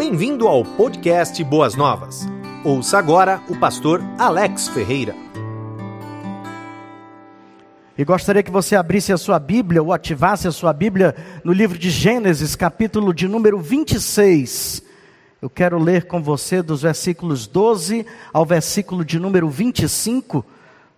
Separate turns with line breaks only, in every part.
Bem-vindo ao podcast Boas Novas. Ouça agora o pastor Alex Ferreira.
E gostaria que você abrisse a sua Bíblia ou ativasse a sua Bíblia no livro de Gênesis, capítulo de número 26. Eu quero ler com você dos versículos 12 ao versículo de número 25.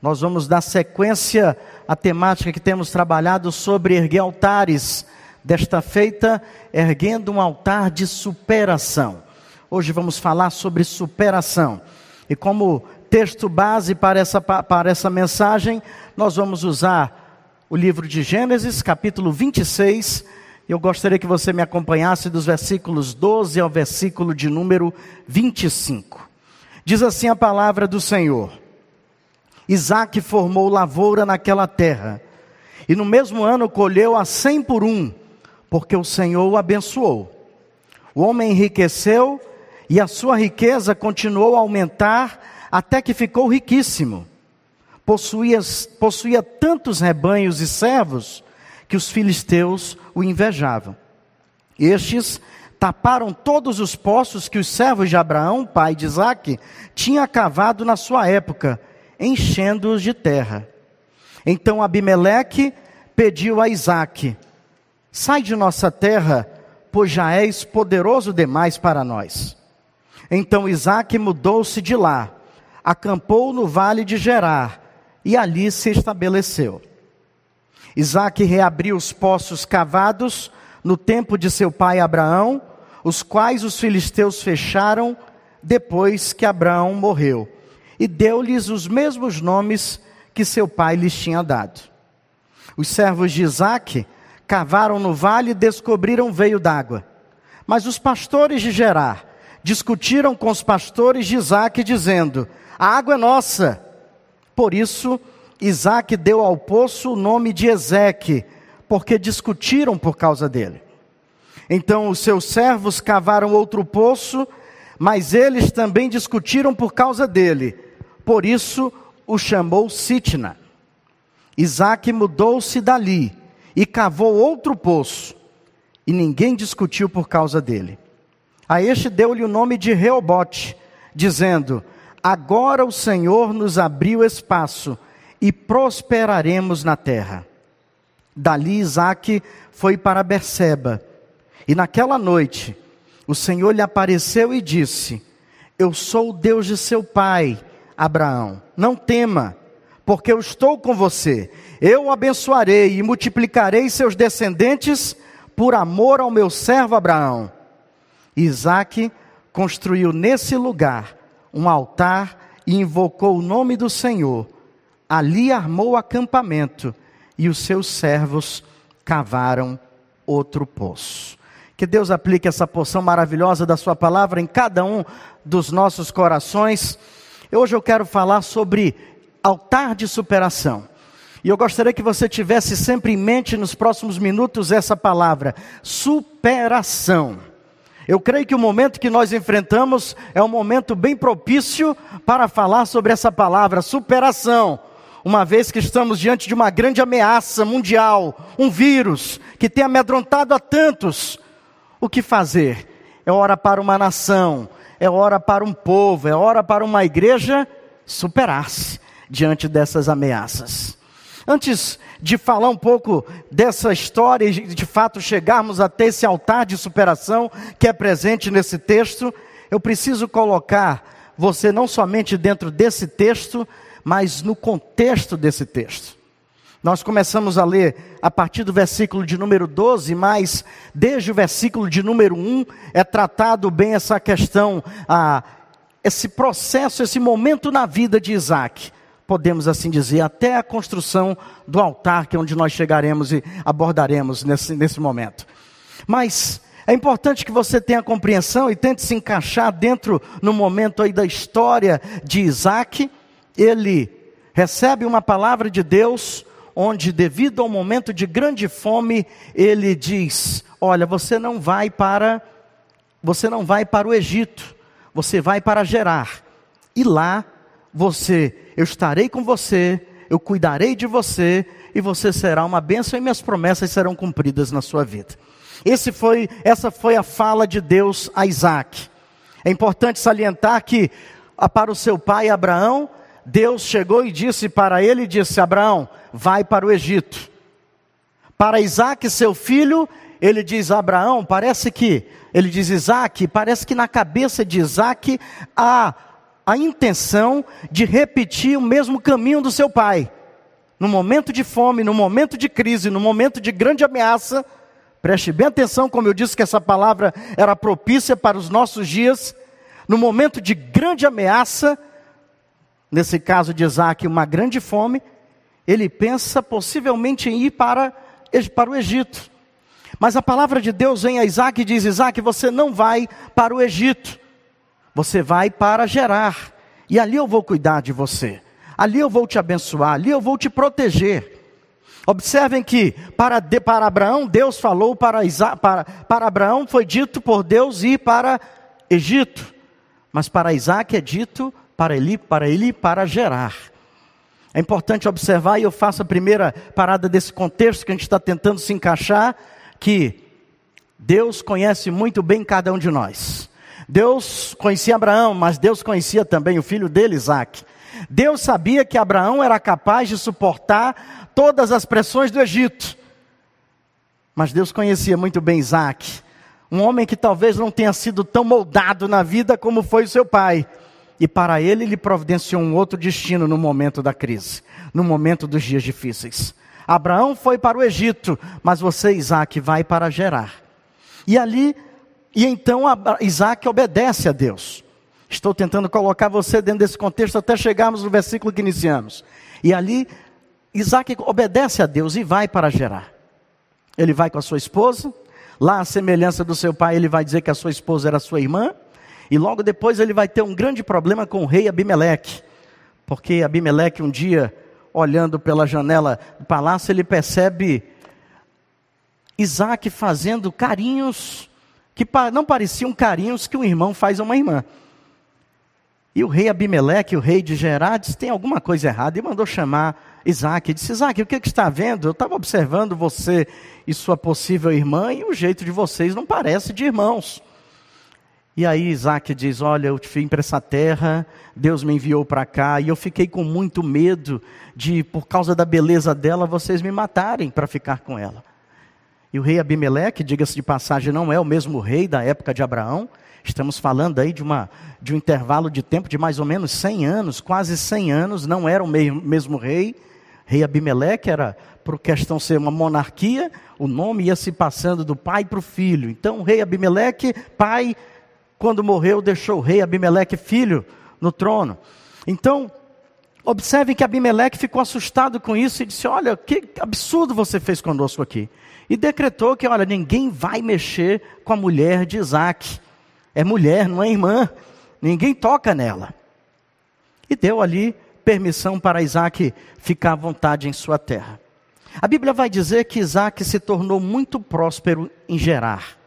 Nós vamos dar sequência à temática que temos trabalhado sobre erguer altares. Desta feita, erguendo um altar de superação. Hoje vamos falar sobre superação. E como texto base para essa, para essa mensagem, nós vamos usar o livro de Gênesis, capítulo 26. Eu gostaria que você me acompanhasse dos versículos 12 ao versículo de número 25. Diz assim a palavra do Senhor. Isaac formou lavoura naquela terra, e no mesmo ano colheu a cem por um, porque o Senhor o abençoou. O homem enriqueceu, e a sua riqueza continuou a aumentar, até que ficou riquíssimo. Possuía, possuía tantos rebanhos e servos, que os filisteus o invejavam. Estes taparam todos os poços que os servos de Abraão, pai de Isaque, tinham cavado na sua época, enchendo-os de terra. Então Abimeleque pediu a Isaque: Sai de nossa terra, pois já és poderoso demais para nós. Então Isaque mudou-se de lá, acampou no vale de Gerar e ali se estabeleceu. Isaque reabriu os poços cavados no tempo de seu pai Abraão, os quais os filisteus fecharam depois que Abraão morreu e deu-lhes os mesmos nomes que seu pai lhes tinha dado. Os servos de Isaac cavaram no vale e descobriram veio d'água. Mas os pastores de Gerar discutiram com os pastores de Isaac, dizendo: A água é nossa. Por isso, Isaac deu ao poço o nome de Ezeque, porque discutiram por causa dele. Então os seus servos cavaram outro poço, mas eles também discutiram por causa dele. Por isso o chamou Sitna. Isaac mudou-se dali e cavou outro poço, e ninguém discutiu por causa dele. A este deu-lhe o nome de Reobote, dizendo: Agora o Senhor nos abriu espaço e prosperaremos na terra. Dali Isaac foi para Berseba, e naquela noite o Senhor lhe apareceu e disse: Eu sou o Deus de seu pai Abraão: Não tema, porque eu estou com você. Eu o abençoarei e multiplicarei seus descendentes por amor ao meu servo Abraão. Isaac construiu nesse lugar um altar e invocou o nome do Senhor. Ali armou acampamento e os seus servos cavaram outro poço. Que Deus aplique essa porção maravilhosa da Sua palavra em cada um dos nossos corações. Hoje eu quero falar sobre altar de superação. E eu gostaria que você tivesse sempre em mente nos próximos minutos essa palavra: superação. Eu creio que o momento que nós enfrentamos é um momento bem propício para falar sobre essa palavra, superação. Uma vez que estamos diante de uma grande ameaça mundial, um vírus que tem amedrontado a tantos. O que fazer? É hora para uma nação, é hora para um povo, é hora para uma igreja superar-se diante dessas ameaças. Antes de falar um pouco dessa história e de fato chegarmos até esse altar de superação que é presente nesse texto, eu preciso colocar você não somente dentro desse texto, mas no contexto desse texto. Nós começamos a ler a partir do versículo de número 12, mas desde o versículo de número 1 é tratado bem essa questão, a, esse processo, esse momento na vida de Isaac. Podemos assim dizer, até a construção do altar, que é onde nós chegaremos e abordaremos nesse, nesse momento. Mas é importante que você tenha compreensão e tente se encaixar dentro no momento aí da história de Isaac. Ele recebe uma palavra de Deus onde, devido ao momento de grande fome, ele diz: Olha, você não vai para, você não vai para o Egito, você vai para Gerar, e lá você, eu estarei com você, eu cuidarei de você, e você será uma bênção, e minhas promessas serão cumpridas na sua vida. Esse foi, essa foi a fala de Deus a Isaac. É importante salientar que ah, para o seu pai Abraão, Deus chegou e disse para ele, disse, Abraão, vai para o Egito. Para Isaac, seu filho, ele diz, Abraão, parece que, ele diz Isaac, parece que na cabeça de Isaac há a intenção de repetir o mesmo caminho do seu pai. No momento de fome, no momento de crise, no momento de grande ameaça, preste bem atenção, como eu disse que essa palavra era propícia para os nossos dias, no momento de grande ameaça, nesse caso de Isaac, uma grande fome, ele pensa possivelmente em ir para, para o Egito. Mas a palavra de Deus vem a Isaac e diz: Isaac, você não vai para o Egito. Você vai para Gerar, e ali eu vou cuidar de você, ali eu vou te abençoar, ali eu vou te proteger. Observem que para, de, para Abraão, Deus falou para, Isa, para, para Abraão, foi dito por Deus ir para Egito, mas para Isaac é dito para ele, para ele para Gerar. É importante observar, e eu faço a primeira parada desse contexto que a gente está tentando se encaixar, que Deus conhece muito bem cada um de nós. Deus conhecia Abraão, mas Deus conhecia também o filho dele, Isaac. Deus sabia que Abraão era capaz de suportar todas as pressões do Egito. Mas Deus conhecia muito bem Isaac, um homem que talvez não tenha sido tão moldado na vida como foi o seu pai. E para ele, ele providenciou um outro destino no momento da crise, no momento dos dias difíceis. Abraão foi para o Egito, mas você, Isaac, vai para Gerar. E ali e então Isaac obedece a Deus. Estou tentando colocar você dentro desse contexto até chegarmos no versículo que iniciamos. E ali, Isaac obedece a Deus e vai para Gerar. Ele vai com a sua esposa. Lá, a semelhança do seu pai, ele vai dizer que a sua esposa era sua irmã. E logo depois ele vai ter um grande problema com o rei Abimeleque. Porque Abimeleque, um dia, olhando pela janela do palácio, ele percebe Isaac fazendo carinhos que não pareciam carinhos que um irmão faz a uma irmã. E o rei Abimeleque, o rei de Gerar, disse: tem alguma coisa errada, e mandou chamar Isaac. E disse: Isaac, o que, que está vendo? Eu estava observando você e sua possível irmã, e o jeito de vocês não parece de irmãos. E aí Isaac diz: Olha, eu te vim para essa terra, Deus me enviou para cá, e eu fiquei com muito medo de, por causa da beleza dela, vocês me matarem para ficar com ela. E o rei Abimeleque, diga-se de passagem, não é o mesmo rei da época de Abraão. Estamos falando aí de, uma, de um intervalo de tempo de mais ou menos 100 anos, quase 100 anos, não era o mesmo, rei. Rei Abimeleque era, por questão ser uma monarquia, o nome ia se passando do pai para o filho. Então, o rei Abimeleque, pai, quando morreu, deixou o rei Abimeleque filho no trono. Então, observe que Abimeleque ficou assustado com isso e disse: Olha, que absurdo você fez conosco aqui e decretou que, olha, ninguém vai mexer com a mulher de Isaac. É mulher, não é irmã. Ninguém toca nela. E deu ali permissão para Isaac ficar à vontade em sua terra. A Bíblia vai dizer que Isaac se tornou muito próspero em Gerar.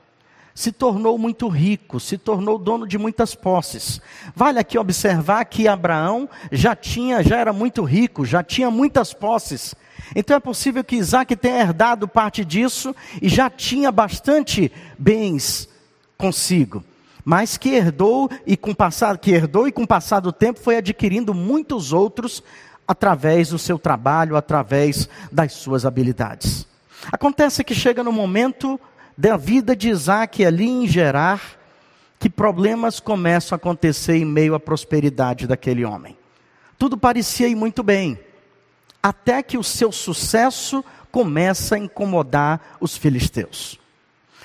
Se tornou muito rico, se tornou dono de muitas posses. Vale aqui observar que Abraão já tinha, já era muito rico, já tinha muitas posses. Então é possível que Isaac tenha herdado parte disso e já tinha bastante bens consigo, mas que herdou e com passado, que herdou e com o passar do tempo foi adquirindo muitos outros através do seu trabalho, através das suas habilidades. Acontece que chega no momento da vida de Isaac ali em Gerar, que problemas começam a acontecer em meio à prosperidade daquele homem. Tudo parecia ir muito bem até que o seu sucesso começa a incomodar os filisteus.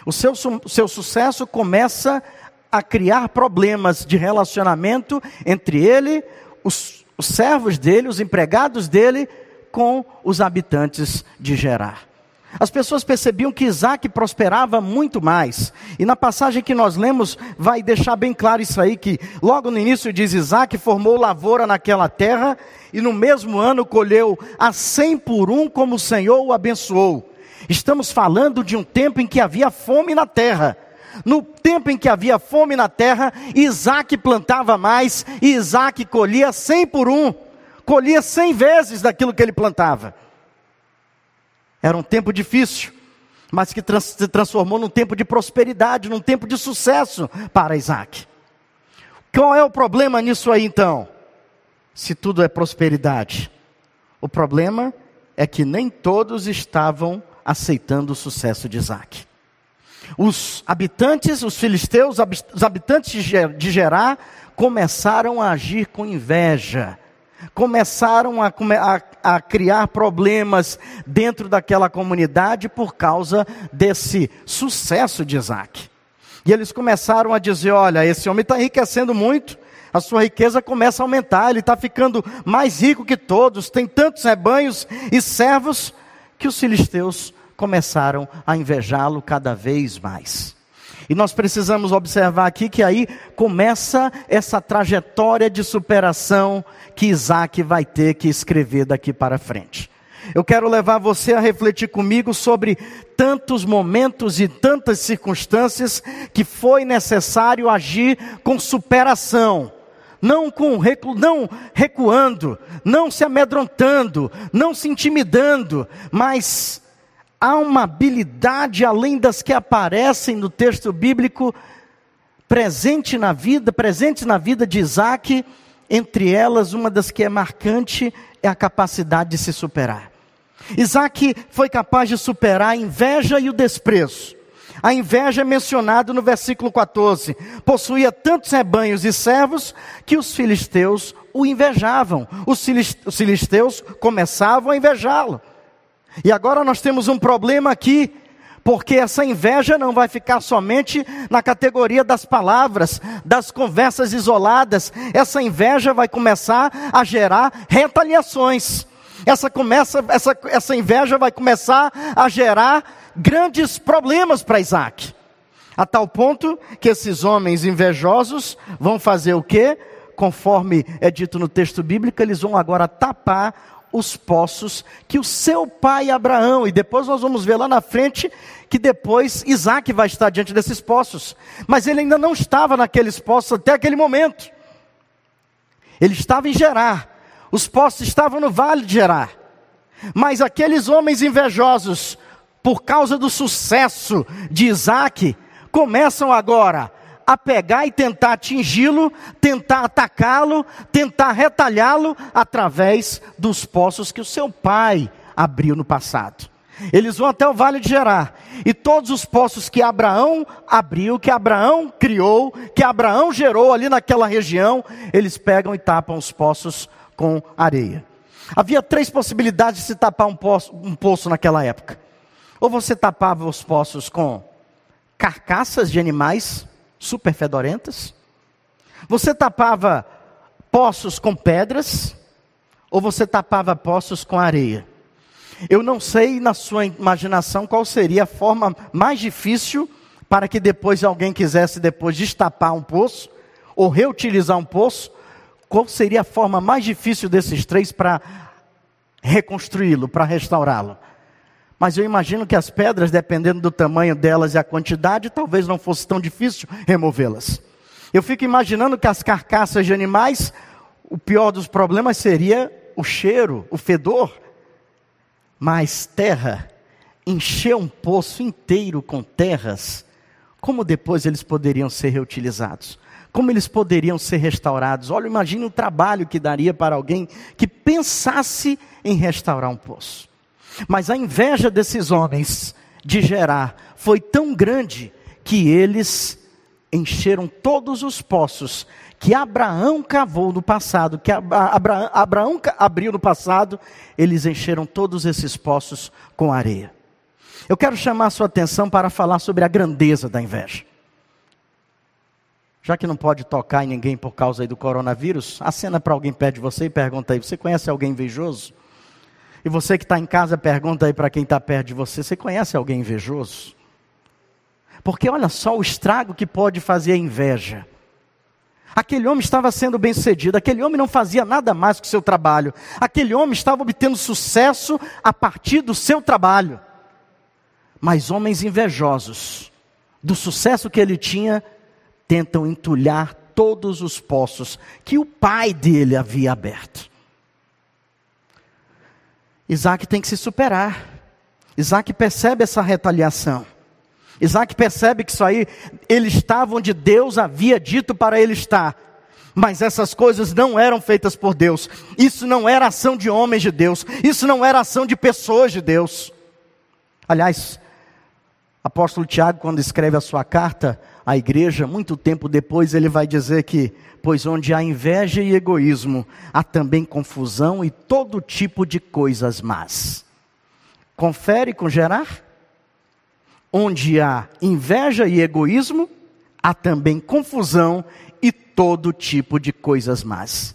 O seu, seu sucesso começa a criar problemas de relacionamento entre ele, os, os servos dele, os empregados dele, com os habitantes de Gerar. As pessoas percebiam que Isaac prosperava muito mais. E na passagem que nós lemos, vai deixar bem claro isso aí: que logo no início diz Isaac formou lavoura naquela terra, e no mesmo ano colheu a cem por um, como o Senhor o abençoou. Estamos falando de um tempo em que havia fome na terra. No tempo em que havia fome na terra, Isaac plantava mais, e Isaac colhia cem por um, colhia cem vezes daquilo que ele plantava. Era um tempo difícil. mas que trans se transformou num tempo de prosperidade, num tempo de sucesso para Isaac. Qual é o problema nisso aí então? Se tudo é prosperidade. O problema é que nem todos estavam aceitando o sucesso de Isaac. Os habitantes, os filisteus, os habitantes de Gerar, começaram a agir com inveja, começaram a, a, a, criar problemas dentro daquela comunidade por causa desse sucesso de Isaac. E eles começaram a dizer: olha, esse homem está enriquecendo muito, a sua riqueza começa a aumentar, ele está ficando mais rico que todos, tem tantos rebanhos e servos, que os filisteus começaram a invejá-lo cada vez mais. E nós precisamos observar aqui que aí começa essa trajetória de superação que Isaac vai ter que escrever daqui para frente. Eu quero levar você a refletir comigo sobre tantos momentos e tantas circunstâncias que foi necessário agir com superação. Não, com recu não recuando, não se amedrontando, não se intimidando, mas há uma habilidade além das que aparecem no texto bíblico presente na vida, presente na vida de Isaac, entre elas uma das que é marcante é a capacidade de se superar. Isaac foi capaz de superar a inveja e o desprezo. A inveja é mencionada no versículo 14. Possuía tantos rebanhos e servos que os filisteus o invejavam. Os filisteus começavam a invejá-lo. E agora nós temos um problema aqui, porque essa inveja não vai ficar somente na categoria das palavras, das conversas isoladas. Essa inveja vai começar a gerar retaliações. Essa, começa, essa, essa inveja vai começar a gerar grandes problemas para Isaac. A tal ponto que esses homens invejosos vão fazer o quê? Conforme é dito no texto bíblico, eles vão agora tapar os poços que o seu pai Abraão, e depois nós vamos ver lá na frente que depois Isaac vai estar diante desses poços, mas ele ainda não estava naqueles poços até aquele momento. Ele estava em Gerar, os poços estavam no vale de Gerar, mas aqueles homens invejosos, por causa do sucesso de Isaac, começam agora a pegar e tentar atingi-lo, tentar atacá-lo, tentar retalhá-lo através dos poços que o seu pai abriu no passado. Eles vão até o vale de Gerar. E todos os poços que Abraão abriu, que Abraão criou, que Abraão gerou ali naquela região, eles pegam e tapam os poços com areia. Havia três possibilidades de se tapar um poço, um poço naquela época. Ou você tapava os poços com carcaças de animais, super fedorentas? Você tapava poços com pedras ou você tapava poços com areia? Eu não sei na sua imaginação qual seria a forma mais difícil para que depois alguém quisesse depois destapar um poço ou reutilizar um poço, qual seria a forma mais difícil desses três para reconstruí-lo, para restaurá-lo? Mas eu imagino que as pedras, dependendo do tamanho delas e a quantidade, talvez não fosse tão difícil removê-las. Eu fico imaginando que as carcaças de animais, o pior dos problemas seria o cheiro, o fedor. Mas terra, encher um poço inteiro com terras, como depois eles poderiam ser reutilizados? Como eles poderiam ser restaurados? Olha, imagine o trabalho que daria para alguém que pensasse em restaurar um poço. Mas a inveja desses homens de Gerar foi tão grande que eles encheram todos os poços que Abraão cavou no passado, que Abraão, abriu no passado, eles encheram todos esses poços com areia. Eu quero chamar a sua atenção para falar sobre a grandeza da inveja. Já que não pode tocar em ninguém por causa do coronavírus, acena para alguém perto de você e pergunta aí: você conhece alguém invejoso? E você que está em casa, pergunta aí para quem está perto de você: você conhece alguém invejoso? Porque olha só o estrago que pode fazer a inveja. Aquele homem estava sendo bem sucedido, aquele homem não fazia nada mais que o seu trabalho, aquele homem estava obtendo sucesso a partir do seu trabalho. Mas homens invejosos, do sucesso que ele tinha, tentam entulhar todos os poços que o pai dele havia aberto. Isaac tem que se superar. Isaac percebe essa retaliação. Isaac percebe que isso aí, ele estava onde Deus havia dito para ele estar. Mas essas coisas não eram feitas por Deus. Isso não era ação de homens de Deus. Isso não era ação de pessoas de Deus. Aliás, apóstolo Tiago, quando escreve a sua carta à igreja, muito tempo depois, ele vai dizer que, pois onde há inveja e egoísmo, há também confusão e todo tipo de coisas más. Confere com Gerar? Onde há inveja e egoísmo, há também confusão e todo tipo de coisas más.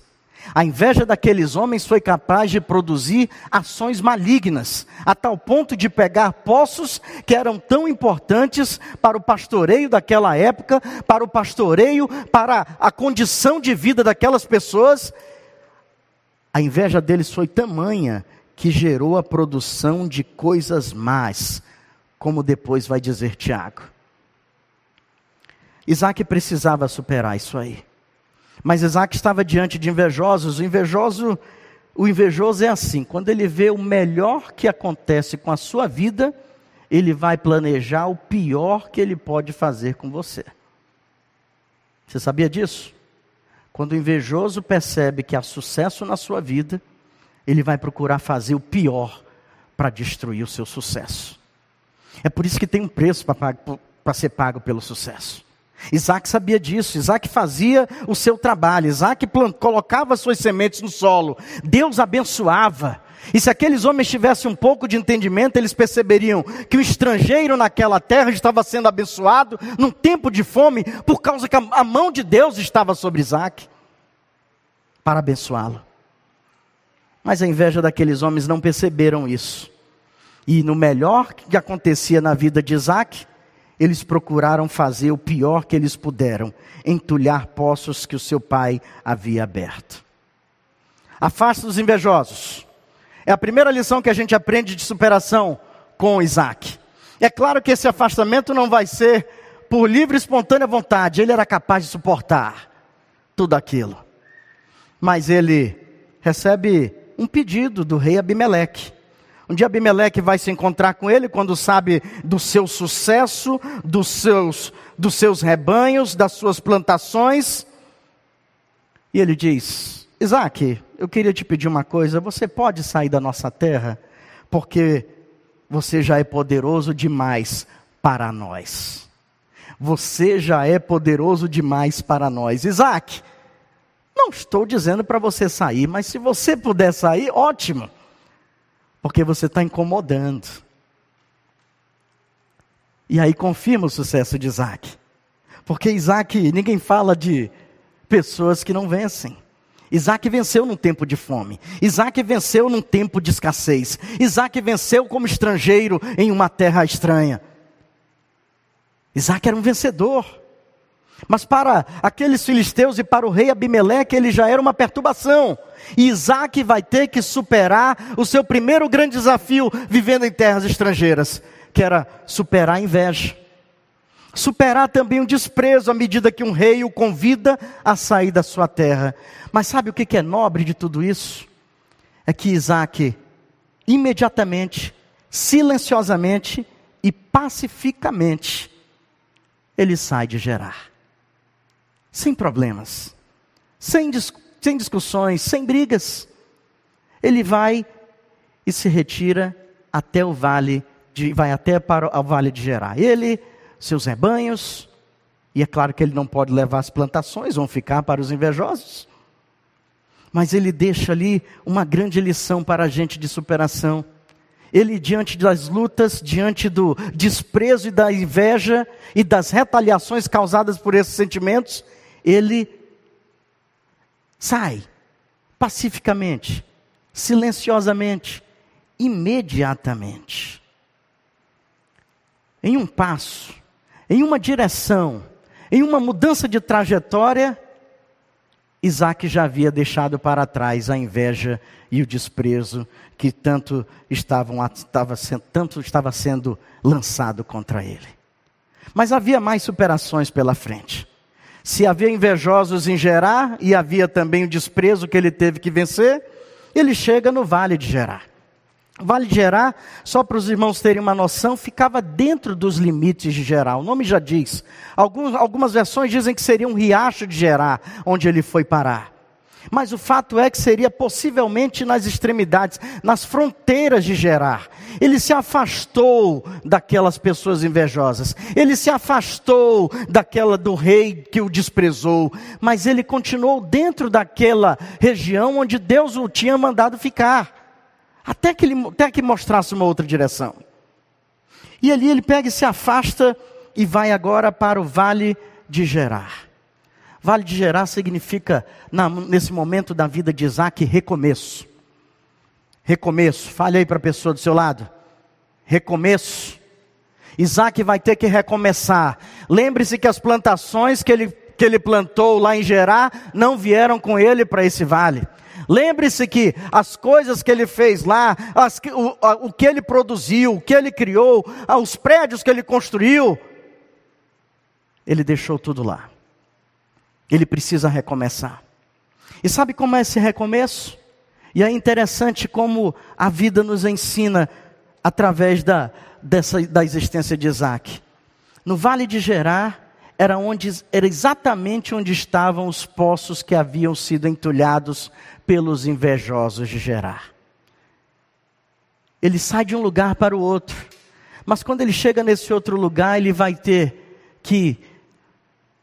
A inveja daqueles homens foi capaz de produzir ações malignas, a tal ponto de pegar poços que eram tão importantes para o pastoreio daquela época, para o pastoreio, para a condição de vida daquelas pessoas. A inveja deles foi tamanha que gerou a produção de coisas más, como depois vai dizer Tiago. Isaac precisava superar isso aí. Mas Isaac estava diante de invejosos. O invejoso, o invejoso é assim: quando ele vê o melhor que acontece com a sua vida, ele vai planejar o pior que ele pode fazer com você. Você sabia disso? Quando o invejoso percebe que há sucesso na sua vida, ele vai procurar fazer o pior para destruir o seu sucesso. É por isso que tem um preço para ser pago pelo sucesso. Isaac sabia disso, Isaac fazia o seu trabalho, Isaac plant, colocava suas sementes no solo, Deus abençoava. E se aqueles homens tivessem um pouco de entendimento, eles perceberiam que o estrangeiro naquela terra estava sendo abençoado num tempo de fome, por causa que a mão de Deus estava sobre Isaac para abençoá-lo. Mas a inveja daqueles homens não perceberam isso. E no melhor que acontecia na vida de Isaac, eles procuraram fazer o pior que eles puderam, entulhar poços que o seu pai havia aberto. Afaste dos invejosos. É a primeira lição que a gente aprende de superação com Isaac. É claro que esse afastamento não vai ser por livre e espontânea vontade, ele era capaz de suportar tudo aquilo. Mas ele recebe um pedido do rei Abimeleque. Um dia Abimeleque vai se encontrar com ele quando sabe do seu sucesso, dos seus, dos seus rebanhos, das suas plantações. E ele diz: Isaac, eu queria te pedir uma coisa: você pode sair da nossa terra, porque você já é poderoso demais para nós. Você já é poderoso demais para nós. Isaac, não estou dizendo para você sair, mas se você puder sair, ótimo porque você está incomodando. E aí confirma o sucesso de Isaac. Porque Isaac, ninguém fala de pessoas que não vencem. Isaac venceu num tempo de fome. Isaac venceu num tempo de escassez. Isaac venceu como estrangeiro em uma terra estranha. Isaac era um vencedor. Mas para aqueles filisteus e para o rei Abimeleque, ele já era uma perturbação. E Isaac vai ter que superar o seu primeiro grande desafio vivendo em terras estrangeiras, que era superar a inveja. Superar também o desprezo à medida que um rei o convida a sair da sua terra. Mas sabe o que é nobre de tudo isso? É que Isaac, imediatamente, silenciosamente e pacificamente, ele sai de Gerar sem problemas, sem, dis sem discussões, sem brigas. Ele vai e se retira até o vale de, vai até para o vale de Gerar. Ele, seus rebanhos, e é claro que ele não pode levar as plantações, vão ficar para os invejosos. Mas ele deixa ali uma grande lição para a gente de superação. Ele, diante das lutas, diante do desprezo e da inveja e das retaliações causadas por esses sentimentos, ele sai pacificamente, silenciosamente, imediatamente. Em um passo, em uma direção, em uma mudança de trajetória, Isaac já havia deixado para trás a inveja e o desprezo que tanto estavam estava, tanto estava sendo lançado contra ele. Mas havia mais superações pela frente. Se havia invejosos em Gerar e havia também o desprezo que ele teve que vencer, ele chega no vale de Gerar. Vale de Gerar, só para os irmãos terem uma noção, ficava dentro dos limites de Gerar. O nome já diz. Alguns, algumas versões dizem que seria um riacho de Gerar, onde ele foi parar. Mas o fato é que seria possivelmente nas extremidades, nas fronteiras de Gerar. Ele se afastou daquelas pessoas invejosas. Ele se afastou daquela do rei que o desprezou. Mas ele continuou dentro daquela região onde Deus o tinha mandado ficar até que ele até que mostrasse uma outra direção. E ali ele pega e se afasta e vai agora para o vale de Gerar. Vale de Gerar significa, na, nesse momento da vida de Isaac, recomeço. Recomeço. Fale aí para a pessoa do seu lado. Recomeço. Isaac vai ter que recomeçar. Lembre-se que as plantações que ele, que ele plantou lá em Gerar não vieram com ele para esse vale. Lembre-se que as coisas que ele fez lá, as, o, o que ele produziu, o que ele criou, os prédios que ele construiu, ele deixou tudo lá. Ele precisa recomeçar. E sabe como é esse recomeço? E é interessante como a vida nos ensina através da, dessa, da existência de Isaac. No Vale de Gerar, era, onde, era exatamente onde estavam os poços que haviam sido entulhados pelos invejosos de Gerar. Ele sai de um lugar para o outro, mas quando ele chega nesse outro lugar, ele vai ter que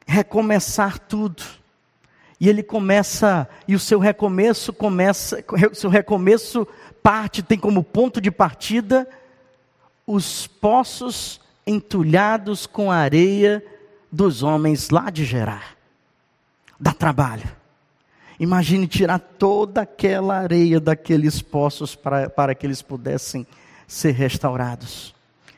recomeçar tudo. E ele começa, e o seu recomeço começa, o seu recomeço parte, tem como ponto de partida os poços entulhados com areia dos homens lá de Gerar. Dá trabalho. Imagine tirar toda aquela areia daqueles poços para, para que eles pudessem ser restaurados.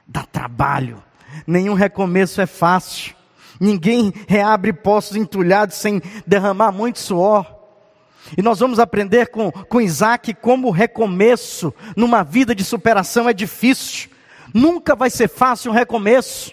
Dá trabalho. Nenhum recomeço é fácil. Ninguém reabre poços entulhados sem derramar muito suor. E nós vamos aprender com, com Isaac como o recomeço numa vida de superação é difícil. Nunca vai ser fácil um recomeço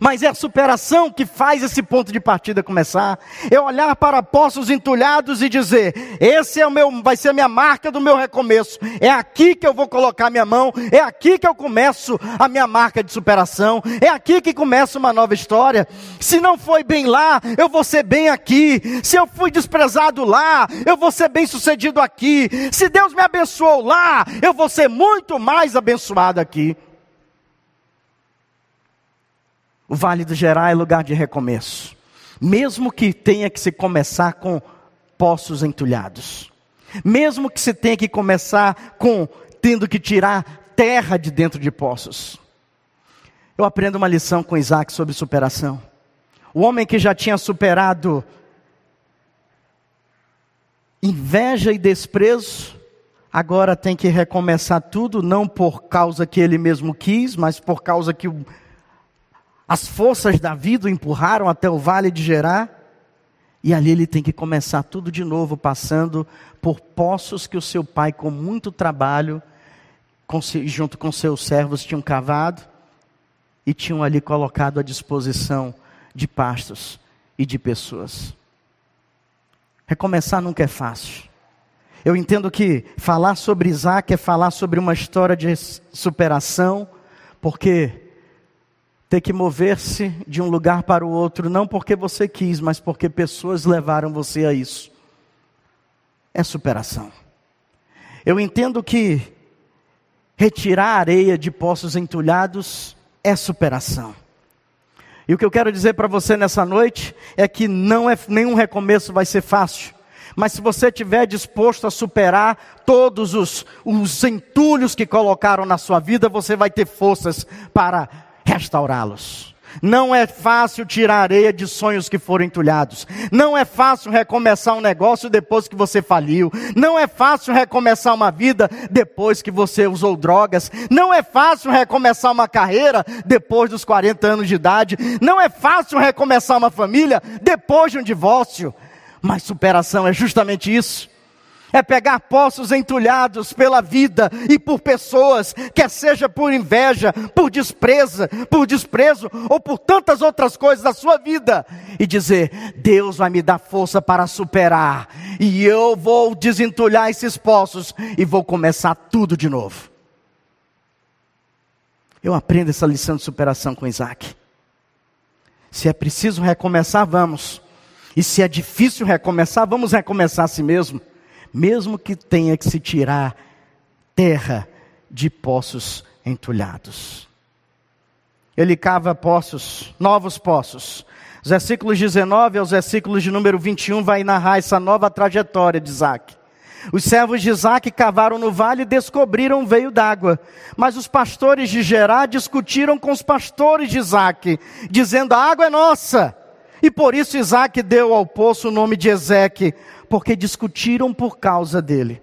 mas é a superação que faz esse ponto de partida começar. É olhar para poços entulhados e dizer: esse é o meu, vai ser a minha marca do meu recomeço. É aqui que eu vou colocar minha mão. É aqui que eu começo a minha marca de superação. É aqui que começa uma nova história. Se não foi bem lá, eu vou ser bem aqui. Se eu fui desprezado lá, eu vou ser bem sucedido aqui. Se Deus me abençoou lá, eu vou ser muito mais abençoado aqui. O Vale do Gerar é lugar de recomeço. Mesmo que tenha que se começar com poços entulhados. Mesmo que se tenha que começar com tendo que tirar terra de dentro de poços. Eu aprendo uma lição com Isaac sobre superação. O homem que já tinha superado inveja e desprezo, agora tem que recomeçar tudo, não por causa que ele mesmo quis, mas por causa que o as forças da vida o empurraram até o vale de Gerar. E ali ele tem que começar tudo de novo, passando por poços que o seu pai, com muito trabalho, junto com seus servos, tinham cavado e tinham ali colocado à disposição de pastos e de pessoas. Recomeçar nunca é fácil. Eu entendo que falar sobre Isaac é falar sobre uma história de superação, porque ter que mover-se de um lugar para o outro, não porque você quis, mas porque pessoas levaram você a isso. É superação. Eu entendo que retirar areia de poços entulhados é superação. E o que eu quero dizer para você nessa noite é que não é nenhum recomeço vai ser fácil. Mas se você estiver disposto a superar todos os, os entulhos que colocaram na sua vida, você vai ter forças para restaurá-los. Não é fácil tirar areia de sonhos que foram entulhados. Não é fácil recomeçar um negócio depois que você faliu. Não é fácil recomeçar uma vida depois que você usou drogas. Não é fácil recomeçar uma carreira depois dos 40 anos de idade. Não é fácil recomeçar uma família depois de um divórcio. Mas superação é justamente isso é pegar poços entulhados pela vida e por pessoas, quer seja por inveja, por desprezo, por desprezo ou por tantas outras coisas da sua vida, e dizer: Deus vai me dar força para superar, e eu vou desentulhar esses poços e vou começar tudo de novo. Eu aprendo essa lição de superação com Isaac. Se é preciso recomeçar, vamos. E se é difícil recomeçar, vamos recomeçar a si mesmo. Mesmo que tenha que se tirar terra de poços entulhados. Ele cava poços, novos poços. Os versículos 19 aos versículos de número 21 vai narrar essa nova trajetória de Isaac. Os servos de Isaac cavaram no vale e descobriram um veio d'água. Mas os pastores de Gerá discutiram com os pastores de Isaac, dizendo: A água é nossa. E por isso Isaac deu ao poço o nome de Ezeque, porque discutiram por causa dele.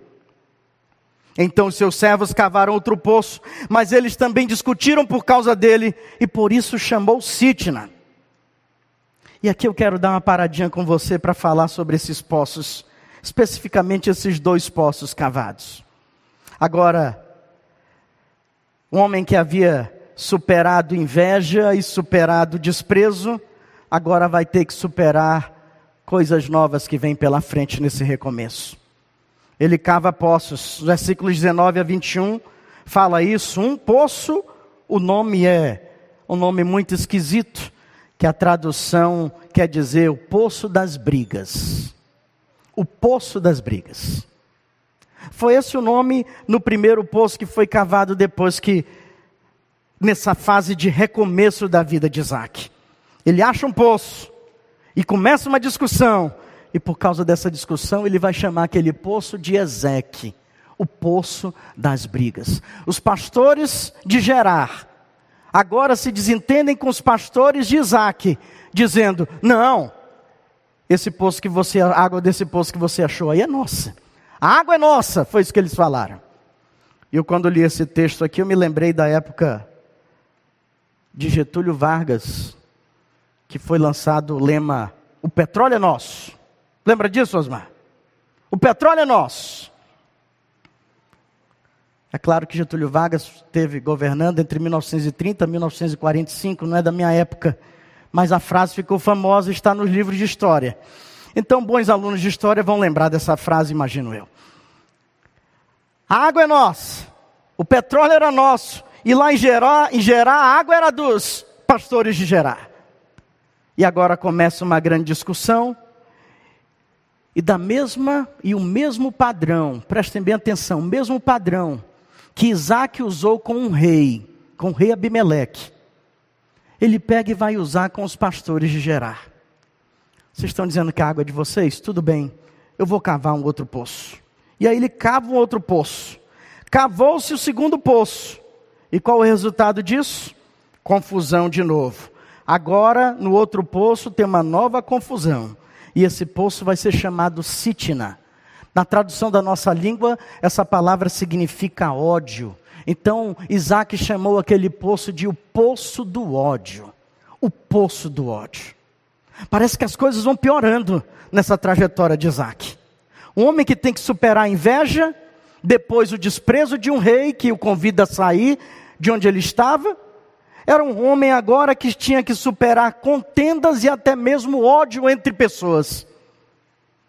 Então seus servos cavaram outro poço, mas eles também discutiram por causa dele, e por isso chamou Sitna. E aqui eu quero dar uma paradinha com você para falar sobre esses poços, especificamente esses dois poços cavados. Agora, um homem que havia superado inveja e superado desprezo, agora vai ter que superar coisas novas que vêm pela frente nesse recomeço. Ele cava poços, versículos 19 a 21 fala isso. Um poço, o nome é um nome muito esquisito, que a tradução quer dizer o poço das brigas. O poço das brigas. Foi esse o nome no primeiro poço que foi cavado depois que, nessa fase de recomeço da vida de Isaac. Ele acha um poço e começa uma discussão, e por causa dessa discussão ele vai chamar aquele poço de Ezeque, o poço das brigas. Os pastores de Gerar agora se desentendem com os pastores de Isaac, dizendo: "Não, esse poço que você, a água desse poço que você achou aí é nossa. A água é nossa", foi isso que eles falaram. E eu quando li esse texto aqui, eu me lembrei da época de Getúlio Vargas, que foi lançado o lema: O petróleo é nosso. Lembra disso, Osmar? O petróleo é nosso. É claro que Getúlio Vargas esteve governando entre 1930 e 1945, não é da minha época, mas a frase ficou famosa e está nos livros de história. Então, bons alunos de história vão lembrar dessa frase, imagino eu. A água é nossa, o petróleo era nosso, e lá em Gerá, em Gerá a água era dos pastores de Gerá. E agora começa uma grande discussão. E da mesma e o mesmo padrão, prestem bem atenção, o mesmo padrão que Isaac usou com um rei, com o rei Abimeleque, ele pega e vai usar com os pastores de Gerar. Vocês estão dizendo que a água é de vocês? Tudo bem, eu vou cavar um outro poço. E aí ele cava um outro poço. Cavou-se o segundo poço. E qual o resultado disso? Confusão de novo. Agora, no outro poço, tem uma nova confusão. E esse poço vai ser chamado Sitna. Na tradução da nossa língua, essa palavra significa ódio. Então, Isaac chamou aquele poço de o poço do ódio. O poço do ódio. Parece que as coisas vão piorando nessa trajetória de Isaac. Um homem que tem que superar a inveja, depois o desprezo de um rei que o convida a sair de onde ele estava, era um homem agora que tinha que superar contendas e até mesmo ódio entre pessoas.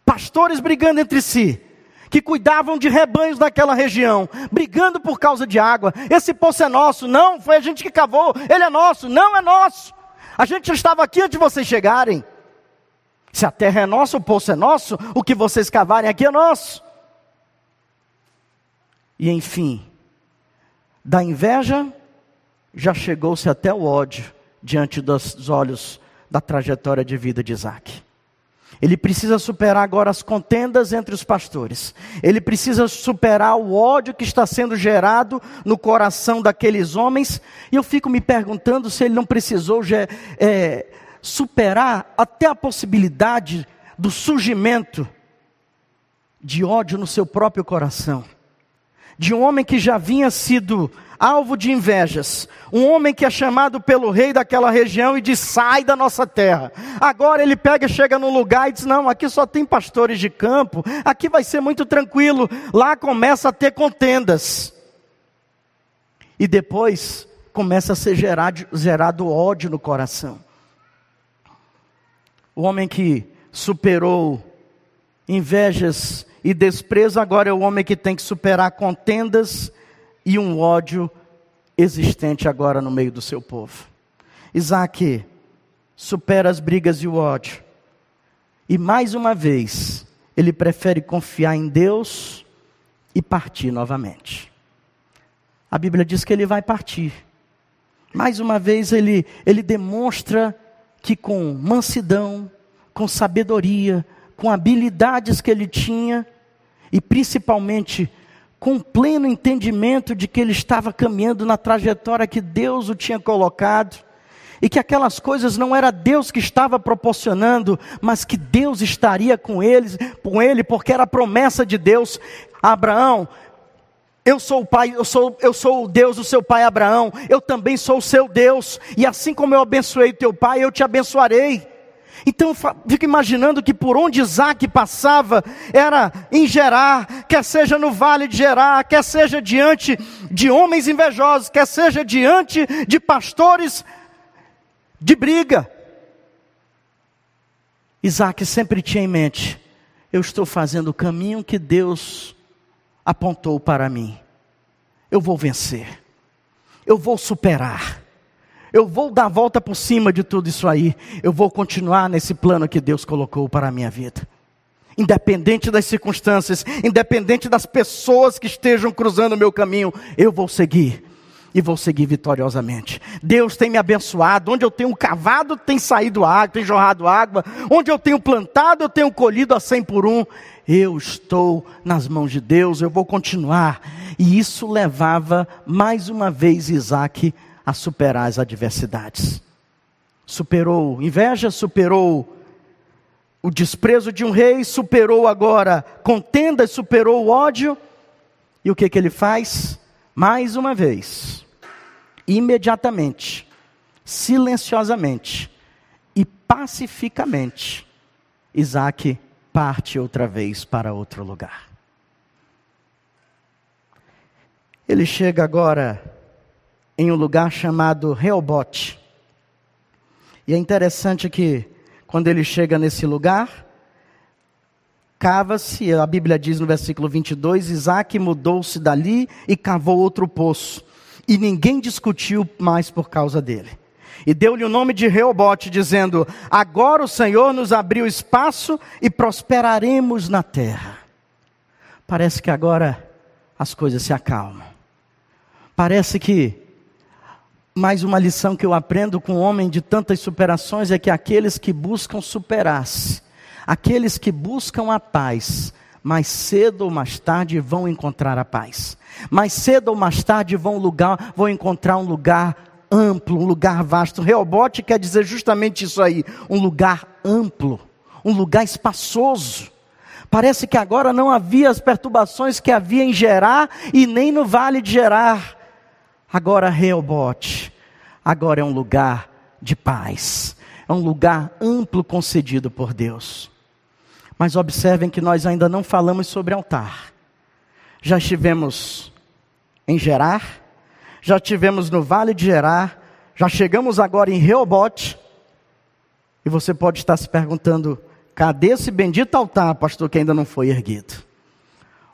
Pastores brigando entre si, que cuidavam de rebanhos daquela região, brigando por causa de água. Esse poço é nosso, não, foi a gente que cavou, ele é nosso, não é nosso. A gente já estava aqui antes de vocês chegarem. Se a terra é nossa, o poço é nosso, o que vocês cavarem aqui é nosso. E enfim, da inveja já chegou-se até o ódio diante dos olhos da trajetória de vida de Isaac. Ele precisa superar agora as contendas entre os pastores. Ele precisa superar o ódio que está sendo gerado no coração daqueles homens. E eu fico me perguntando se ele não precisou é, superar até a possibilidade do surgimento de ódio no seu próprio coração. De um homem que já vinha sido alvo de invejas. Um homem que é chamado pelo rei daquela região e diz: sai da nossa terra. Agora ele pega, chega no lugar e diz: não, aqui só tem pastores de campo, aqui vai ser muito tranquilo. Lá começa a ter contendas. E depois começa a ser gerado, gerado ódio no coração. O homem que superou invejas e desprezo, agora é o homem que tem que superar contendas e um ódio existente agora no meio do seu povo. Isaac supera as brigas e o ódio. E mais uma vez, ele prefere confiar em Deus e partir novamente. A Bíblia diz que ele vai partir. Mais uma vez, ele, ele demonstra que com mansidão, com sabedoria, com habilidades que ele tinha, e principalmente com pleno entendimento de que ele estava caminhando na trajetória que Deus o tinha colocado, e que aquelas coisas não era Deus que estava proporcionando, mas que Deus estaria com eles, com ele, porque era promessa de Deus. Abraão, eu sou o pai, eu sou, eu sou o Deus do seu pai Abraão, eu também sou o seu Deus, e assim como eu abençoei teu pai, eu te abençoarei. Então fico imaginando que por onde Isaac passava era em Gerar, quer seja no vale de Gerar, quer seja diante de homens invejosos, quer seja diante de pastores de briga. Isaac sempre tinha em mente: eu estou fazendo o caminho que Deus apontou para mim. Eu vou vencer, eu vou superar. Eu vou dar a volta por cima de tudo isso aí. Eu vou continuar nesse plano que Deus colocou para a minha vida. Independente das circunstâncias, independente das pessoas que estejam cruzando o meu caminho, eu vou seguir e vou seguir vitoriosamente. Deus tem me abençoado. Onde eu tenho cavado, tem saído água, tem jorrado água. Onde eu tenho plantado, eu tenho colhido a cem por um. Eu estou nas mãos de Deus, eu vou continuar. E isso levava mais uma vez Isaac a superar as adversidades. Superou inveja, superou o desprezo de um rei, superou agora contendas, superou o ódio. E o que, que ele faz? Mais uma vez, imediatamente, silenciosamente e pacificamente, Isaac parte outra vez para outro lugar. Ele chega agora em um lugar chamado Reobote. E é interessante que, quando ele chega nesse lugar, cava-se, a Bíblia diz no versículo 22, Isaac mudou-se dali e cavou outro poço. E ninguém discutiu mais por causa dele. E deu-lhe o nome de Reobote, dizendo: Agora o Senhor nos abriu espaço e prosperaremos na terra. Parece que agora as coisas se acalmam. Parece que mais uma lição que eu aprendo com um homem de tantas superações é que aqueles que buscam superar-se, aqueles que buscam a paz, mais cedo ou mais tarde vão encontrar a paz. Mais cedo ou mais tarde vão, lugar, vão encontrar um lugar amplo, um lugar vasto. Reobote quer dizer justamente isso aí, um lugar amplo, um lugar espaçoso. Parece que agora não havia as perturbações que havia em Gerar e nem no vale de Gerar. Agora Reobote, agora é um lugar de paz, é um lugar amplo concedido por Deus. Mas observem que nós ainda não falamos sobre altar. Já estivemos em Gerar, já estivemos no Vale de Gerar, já chegamos agora em Reobote, e você pode estar se perguntando: cadê esse bendito altar, pastor, que ainda não foi erguido?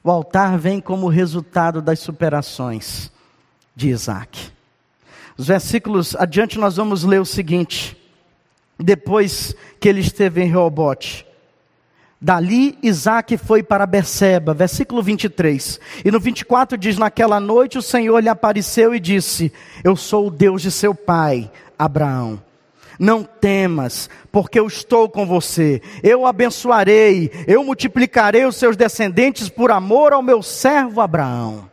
O altar vem como resultado das superações de Isaac. Os versículos adiante nós vamos ler o seguinte: depois que ele esteve em Reobote, Dali Isaac foi para Berseba, versículo 23. E no 24 diz: Naquela noite o Senhor lhe apareceu e disse: Eu sou o Deus de seu pai, Abraão. Não temas, porque eu estou com você. Eu o abençoarei, eu multiplicarei os seus descendentes por amor ao meu servo Abraão.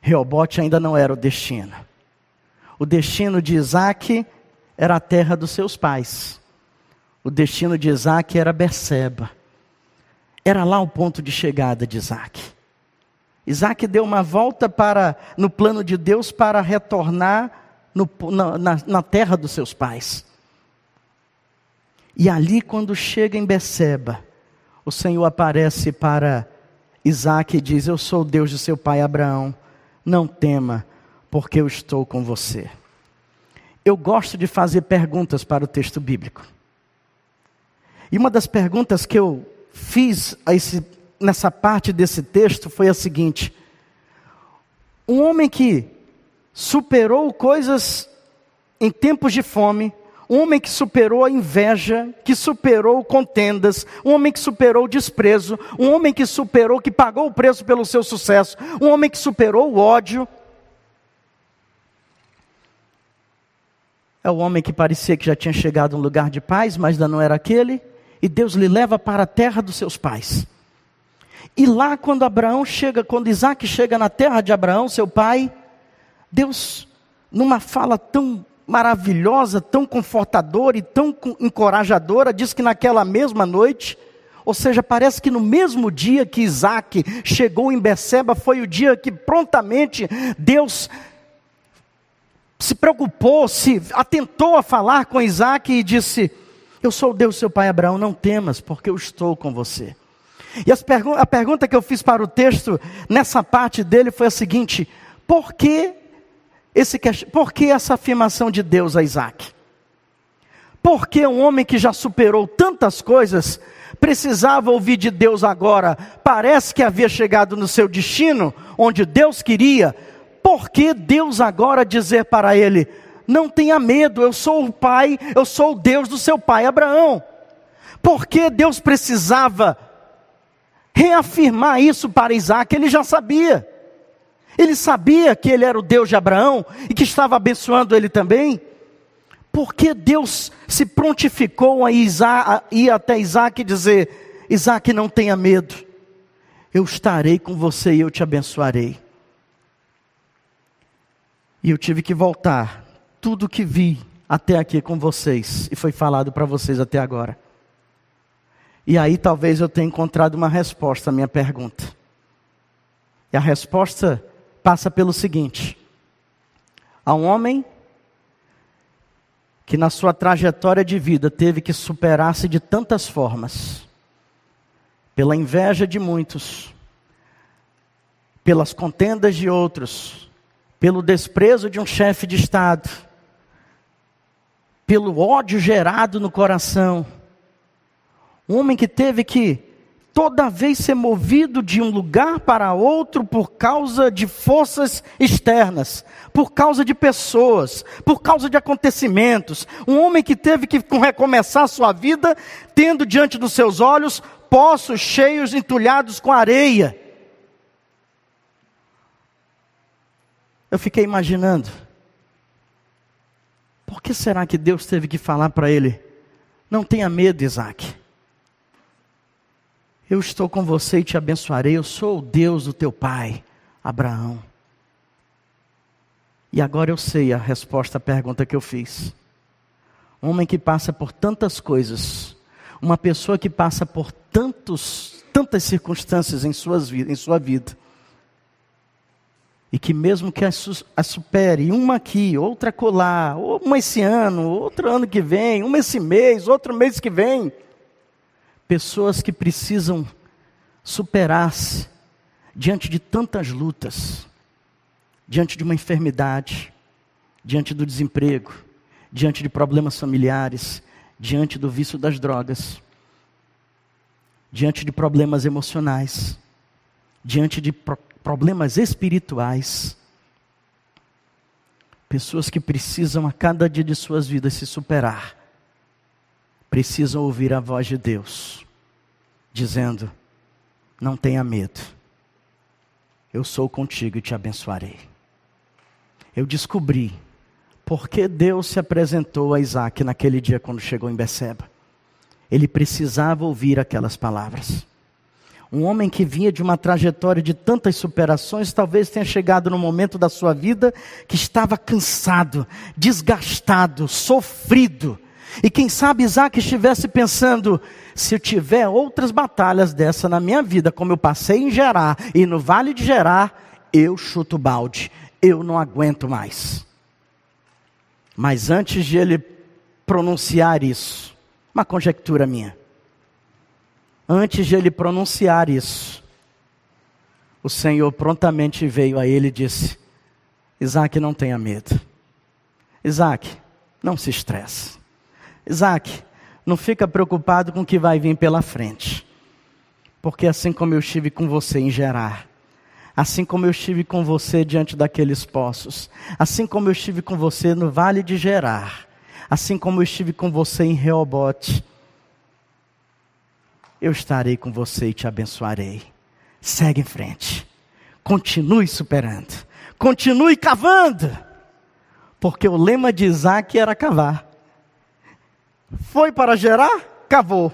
Reobote ainda não era o destino. O destino de Isaac era a terra dos seus pais. O destino de Isaac era Berseba. Era lá o ponto de chegada de Isaac. Isaac deu uma volta para no plano de Deus para retornar no, na, na, na terra dos seus pais. E ali, quando chega em Beceba, o Senhor aparece para Isaac e diz: Eu sou o Deus de seu pai Abraão. Não tema, porque eu estou com você. Eu gosto de fazer perguntas para o texto bíblico. E uma das perguntas que eu fiz esse, nessa parte desse texto foi a seguinte: um homem que superou coisas em tempos de fome, um homem que superou a inveja, que superou contendas, um homem que superou o desprezo, um homem que superou, que pagou o preço pelo seu sucesso, um homem que superou o ódio. É o homem que parecia que já tinha chegado a um lugar de paz, mas ainda não era aquele, e Deus lhe leva para a terra dos seus pais. E lá, quando Abraão chega, quando Isaac chega na terra de Abraão, seu pai, Deus, numa fala tão maravilhosa, tão confortadora e tão encorajadora, diz que naquela mesma noite, ou seja, parece que no mesmo dia que Isaac chegou em Beceba, foi o dia que prontamente Deus se preocupou, se atentou a falar com Isaac e disse: Eu sou o Deus seu pai Abraão, não temas, porque eu estou com você. E a pergunta que eu fiz para o texto, nessa parte dele, foi a seguinte: por que, esse, por que essa afirmação de Deus a Isaac? Por que um homem que já superou tantas coisas precisava ouvir de Deus agora? Parece que havia chegado no seu destino, onde Deus queria. Por que Deus agora dizer para ele: Não tenha medo, eu sou o pai, eu sou o Deus do seu pai Abraão? Por que Deus precisava reafirmar isso para Isaac, ele já sabia. Ele sabia que ele era o Deus de Abraão e que estava abençoando ele também. Porque Deus se prontificou a, Isaac, a ir até Isaac e dizer: Isaac, não tenha medo, eu estarei com você e eu te abençoarei. E eu tive que voltar tudo que vi até aqui com vocês e foi falado para vocês até agora. E aí talvez eu tenha encontrado uma resposta à minha pergunta. E a resposta passa pelo seguinte: há um homem que na sua trajetória de vida teve que superar-se de tantas formas, pela inveja de muitos, pelas contendas de outros, pelo desprezo de um chefe de Estado, pelo ódio gerado no coração. Um homem que teve que toda vez ser movido de um lugar para outro por causa de forças externas, por causa de pessoas, por causa de acontecimentos. Um homem que teve que recomeçar sua vida tendo diante dos seus olhos poços cheios entulhados com areia. Eu fiquei imaginando, por que será que Deus teve que falar para ele: não tenha medo, Isaac. Eu estou com você e te abençoarei. Eu sou o Deus do teu pai, Abraão. E agora eu sei a resposta à pergunta que eu fiz. Um homem que passa por tantas coisas, uma pessoa que passa por tantos, tantas circunstâncias em, suas, em sua vida, e que mesmo que a, supere, uma aqui, outra colar, uma esse ano, outro ano que vem, uma esse mês, outro mês que vem, pessoas que precisam superar-se diante de tantas lutas, diante de uma enfermidade, diante do desemprego, diante de problemas familiares, diante do vício das drogas, diante de problemas emocionais, diante de pro problemas espirituais. Pessoas que precisam a cada dia de suas vidas se superar precisam ouvir a voz de Deus, dizendo: Não tenha medo, eu sou contigo e te abençoarei. Eu descobri por que Deus se apresentou a Isaac naquele dia quando chegou em Beceba. Ele precisava ouvir aquelas palavras. Um homem que vinha de uma trajetória de tantas superações, talvez tenha chegado no momento da sua vida que estava cansado, desgastado, sofrido e quem sabe Isaac estivesse pensando: se eu tiver outras batalhas dessa na minha vida, como eu passei em Gerar e no vale de Gerar, eu chuto balde, eu não aguento mais. Mas antes de ele pronunciar isso, uma conjectura minha, antes de ele pronunciar isso, o Senhor prontamente veio a ele e disse: Isaac, não tenha medo. Isaac, não se estresse. Isaac, não fica preocupado com o que vai vir pela frente. Porque assim como eu estive com você em Gerar, Assim como eu estive com você diante daqueles poços, assim como eu estive com você no vale de Gerar, assim como eu estive com você em Reobote, eu estarei com você e te abençoarei. Segue em frente. Continue superando. Continue cavando. Porque o lema de Isaac era cavar. Foi para Gerar, cavou.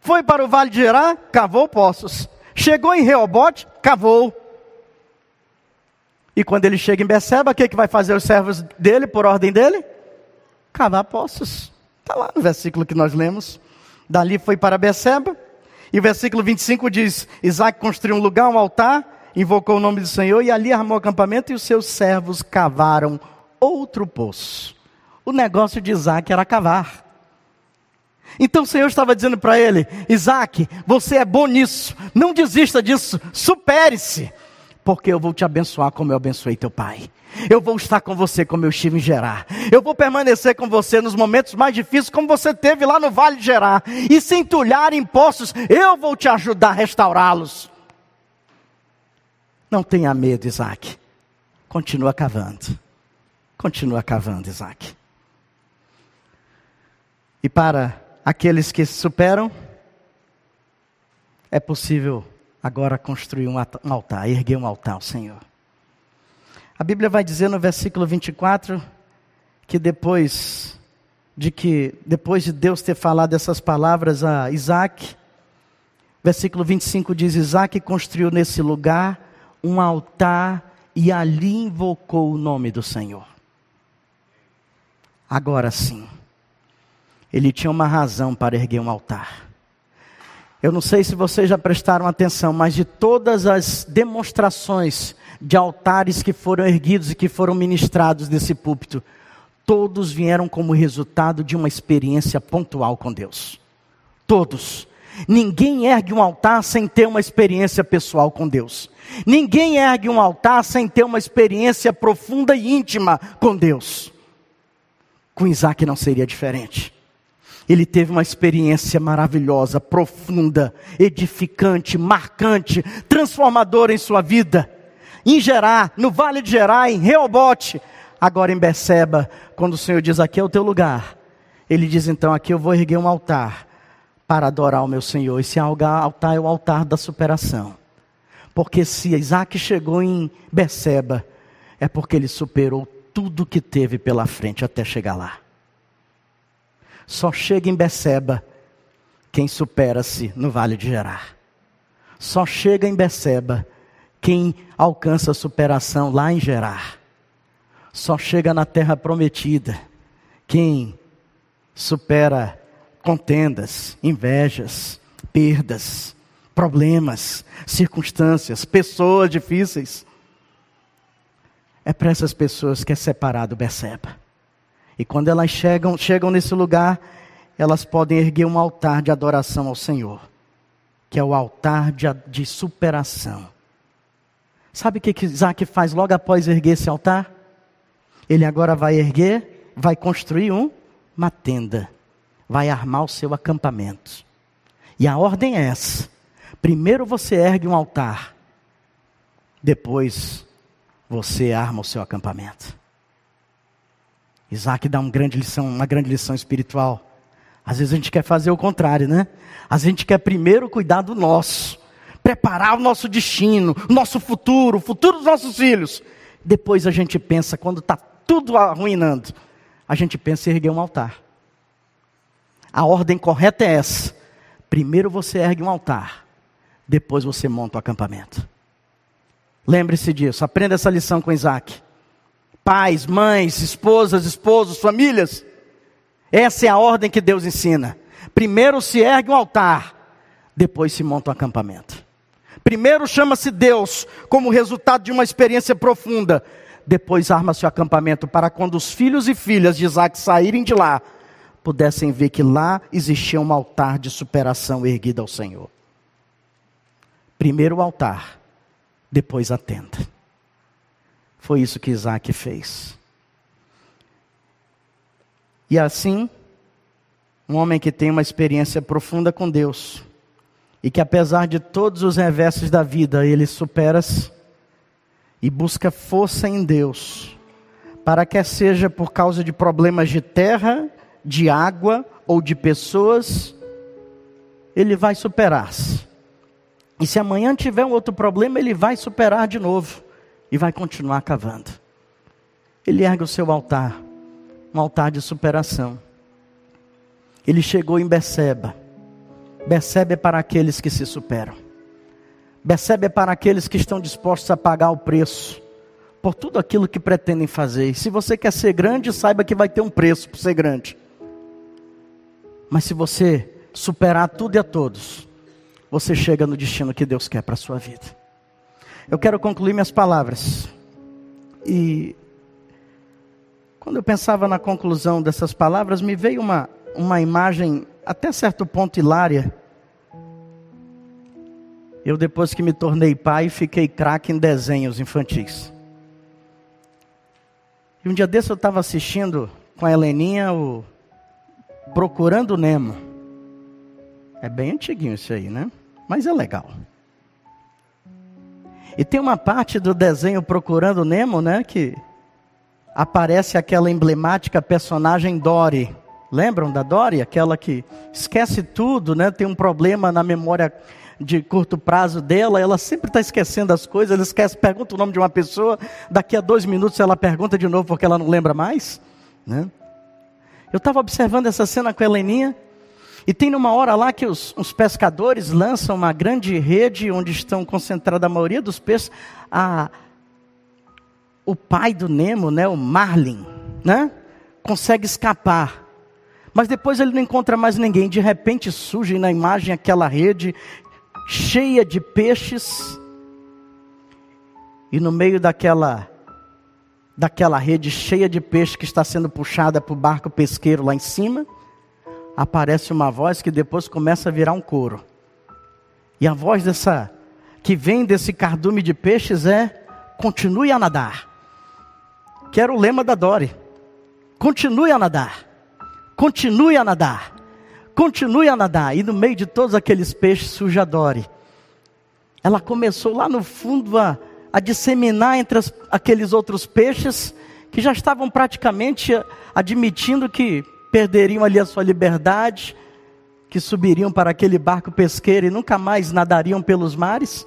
Foi para o vale de Gerar, cavou poços. Chegou em Reobote, cavou. E quando ele chega em Beceba, o que, que vai fazer os servos dele, por ordem dele? Cavar poços. Está lá no versículo que nós lemos. Dali foi para Beceba. E o versículo 25 diz: Isaac construiu um lugar, um altar, invocou o nome do Senhor e ali armou acampamento e os seus servos cavaram outro poço. O negócio de Isaac era cavar. Então o Senhor estava dizendo para ele: Isaac, você é bom nisso, não desista disso, supere-se, porque eu vou te abençoar como eu abençoei teu pai. Eu vou estar com você como eu estive em Gerar. Eu vou permanecer com você nos momentos mais difíceis, como você teve lá no Vale de Gerar. E sem entulhar em poços, eu vou te ajudar a restaurá-los. Não tenha medo, Isaac. Continua cavando. Continua cavando, Isaac. E para aqueles que superam, é possível agora construir um altar, erguer um altar ao Senhor. A Bíblia vai dizer no versículo 24 que depois de que depois de Deus ter falado essas palavras a Isaac, versículo 25 diz: Isaac construiu nesse lugar um altar e ali invocou o nome do Senhor. Agora sim, ele tinha uma razão para erguer um altar. Eu não sei se vocês já prestaram atenção, mas de todas as demonstrações de altares que foram erguidos e que foram ministrados nesse púlpito, todos vieram como resultado de uma experiência pontual com Deus. Todos. Ninguém ergue um altar sem ter uma experiência pessoal com Deus. Ninguém ergue um altar sem ter uma experiência profunda e íntima com Deus. Com Isaac não seria diferente. Ele teve uma experiência maravilhosa, profunda, edificante, marcante, transformadora em sua vida em Gerar, no Vale de Gerar, em Reobote, agora em Beceba, quando o Senhor diz: Aqui é o teu lugar. Ele diz então: Aqui eu vou erguer um altar para adorar o meu Senhor. Esse altar é o altar da superação. Porque se Isaac chegou em Beceba, é porque ele superou tudo que teve pela frente até chegar lá. Só chega em Beceba quem supera-se no Vale de Gerar. Só chega em Beceba quem alcança a superação lá em Gerar. Só chega na terra prometida quem supera contendas, invejas, perdas, problemas, circunstâncias, pessoas difíceis. É para essas pessoas que é separado Beceba. E quando elas chegam, chegam nesse lugar, elas podem erguer um altar de adoração ao Senhor, que é o altar de, de superação Sabe o que, Isaac faz logo após erguer esse altar? Ele agora vai erguer, vai construir um, uma tenda, vai armar o seu acampamento. E a ordem é essa: primeiro você ergue um altar, depois você arma o seu acampamento. Isaac dá uma grande lição, uma grande lição espiritual. Às vezes a gente quer fazer o contrário, né? Às vezes a gente quer primeiro cuidar do nosso preparar o nosso destino, o nosso futuro, o futuro dos nossos filhos. Depois a gente pensa, quando está tudo arruinando, a gente pensa em erguer um altar. A ordem correta é essa: primeiro você ergue um altar, depois você monta o acampamento. Lembre-se disso, aprenda essa lição com Isaac. Pais, mães, esposas, esposos, famílias. Essa é a ordem que Deus ensina. Primeiro se ergue um altar, depois se monta um acampamento. Primeiro chama-se Deus como resultado de uma experiência profunda. Depois arma-se o acampamento para quando os filhos e filhas de Isaac saírem de lá, pudessem ver que lá existia um altar de superação erguido ao Senhor. Primeiro o altar, depois a tenda. Foi isso que Isaac fez. E assim, um homem que tem uma experiência profunda com Deus, e que apesar de todos os reversos da vida, ele supera-se e busca força em Deus, para que seja por causa de problemas de terra, de água ou de pessoas, ele vai superar-se. E se amanhã tiver um outro problema, ele vai superar de novo e vai continuar cavando. Ele ergue o seu altar, um altar de superação. Ele chegou em Beceba. Beceba é para aqueles que se superam. Beceba é para aqueles que estão dispostos a pagar o preço por tudo aquilo que pretendem fazer. E se você quer ser grande, saiba que vai ter um preço para ser grande. Mas se você superar tudo e a todos, você chega no destino que Deus quer para a sua vida. Eu quero concluir minhas palavras. E quando eu pensava na conclusão dessas palavras, me veio uma, uma imagem até certo ponto hilária. Eu, depois que me tornei pai, fiquei craque em desenhos infantis. E um dia desse eu estava assistindo com a Heleninha o Procurando Nemo. É bem antiguinho isso aí, né? Mas é legal. E tem uma parte do desenho Procurando Nemo, né, que aparece aquela emblemática personagem Dory. Lembram da Dory? Aquela que esquece tudo, né? Tem um problema na memória de curto prazo dela, ela sempre está esquecendo as coisas, ela esquece, pergunta o nome de uma pessoa, daqui a dois minutos ela pergunta de novo porque ela não lembra mais. Né? Eu estava observando essa cena com a Heleninha, e tem numa hora lá que os, os, pescadores lançam uma grande rede onde estão concentrados a maioria dos peixes. A, o pai do Nemo, né, o Marlin, né, consegue escapar. Mas depois ele não encontra mais ninguém. De repente surge na imagem aquela rede cheia de peixes. E no meio daquela daquela rede cheia de peixes que está sendo puxada para o barco pesqueiro lá em cima, aparece uma voz que depois começa a virar um coro. E a voz dessa que vem desse cardume de peixes é: continue a nadar. Que era o lema da Dori. Continue a nadar. Continue a nadar. Continue a nadar. E no meio de todos aqueles peixes surge a Dori. Ela começou lá no fundo a, a disseminar entre as, aqueles outros peixes que já estavam praticamente admitindo que perderiam ali a sua liberdade, que subiriam para aquele barco pesqueiro e nunca mais nadariam pelos mares.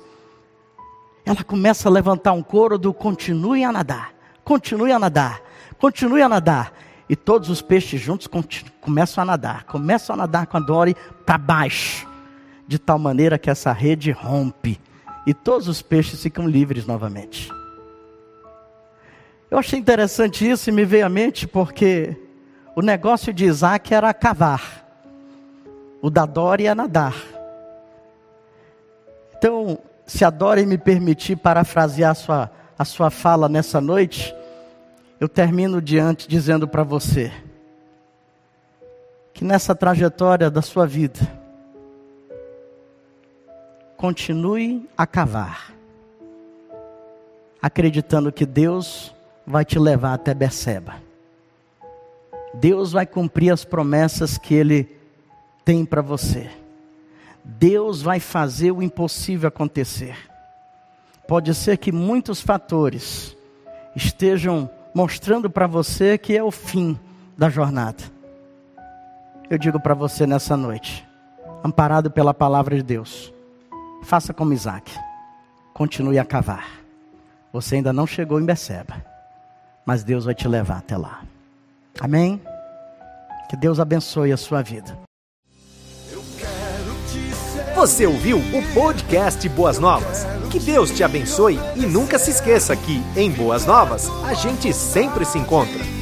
Ela começa a levantar um coro do continue a nadar, continue a nadar, continue a nadar. E todos os peixes juntos começam a nadar, começam a nadar com a Dory para baixo, de tal maneira que essa rede rompe e todos os peixes ficam livres novamente. Eu achei interessante isso e me veio à mente porque o negócio de Isaac era cavar, o da Dora ia nadar. Então, se a Dora me permitir parafrasear a sua, a sua fala nessa noite, eu termino diante dizendo para você que nessa trajetória da sua vida, continue a cavar, acreditando que Deus vai te levar até Beceba. Deus vai cumprir as promessas que Ele tem para você. Deus vai fazer o impossível acontecer. Pode ser que muitos fatores estejam mostrando para você que é o fim da jornada. Eu digo para você nessa noite, amparado pela palavra de Deus, faça como Isaac, continue a cavar. Você ainda não chegou em Beceba, mas Deus vai te levar até lá. Amém? Que Deus abençoe a sua vida.
Você ouviu o podcast Boas Novas? Que Deus te abençoe e nunca se esqueça que, em Boas Novas, a gente sempre se encontra.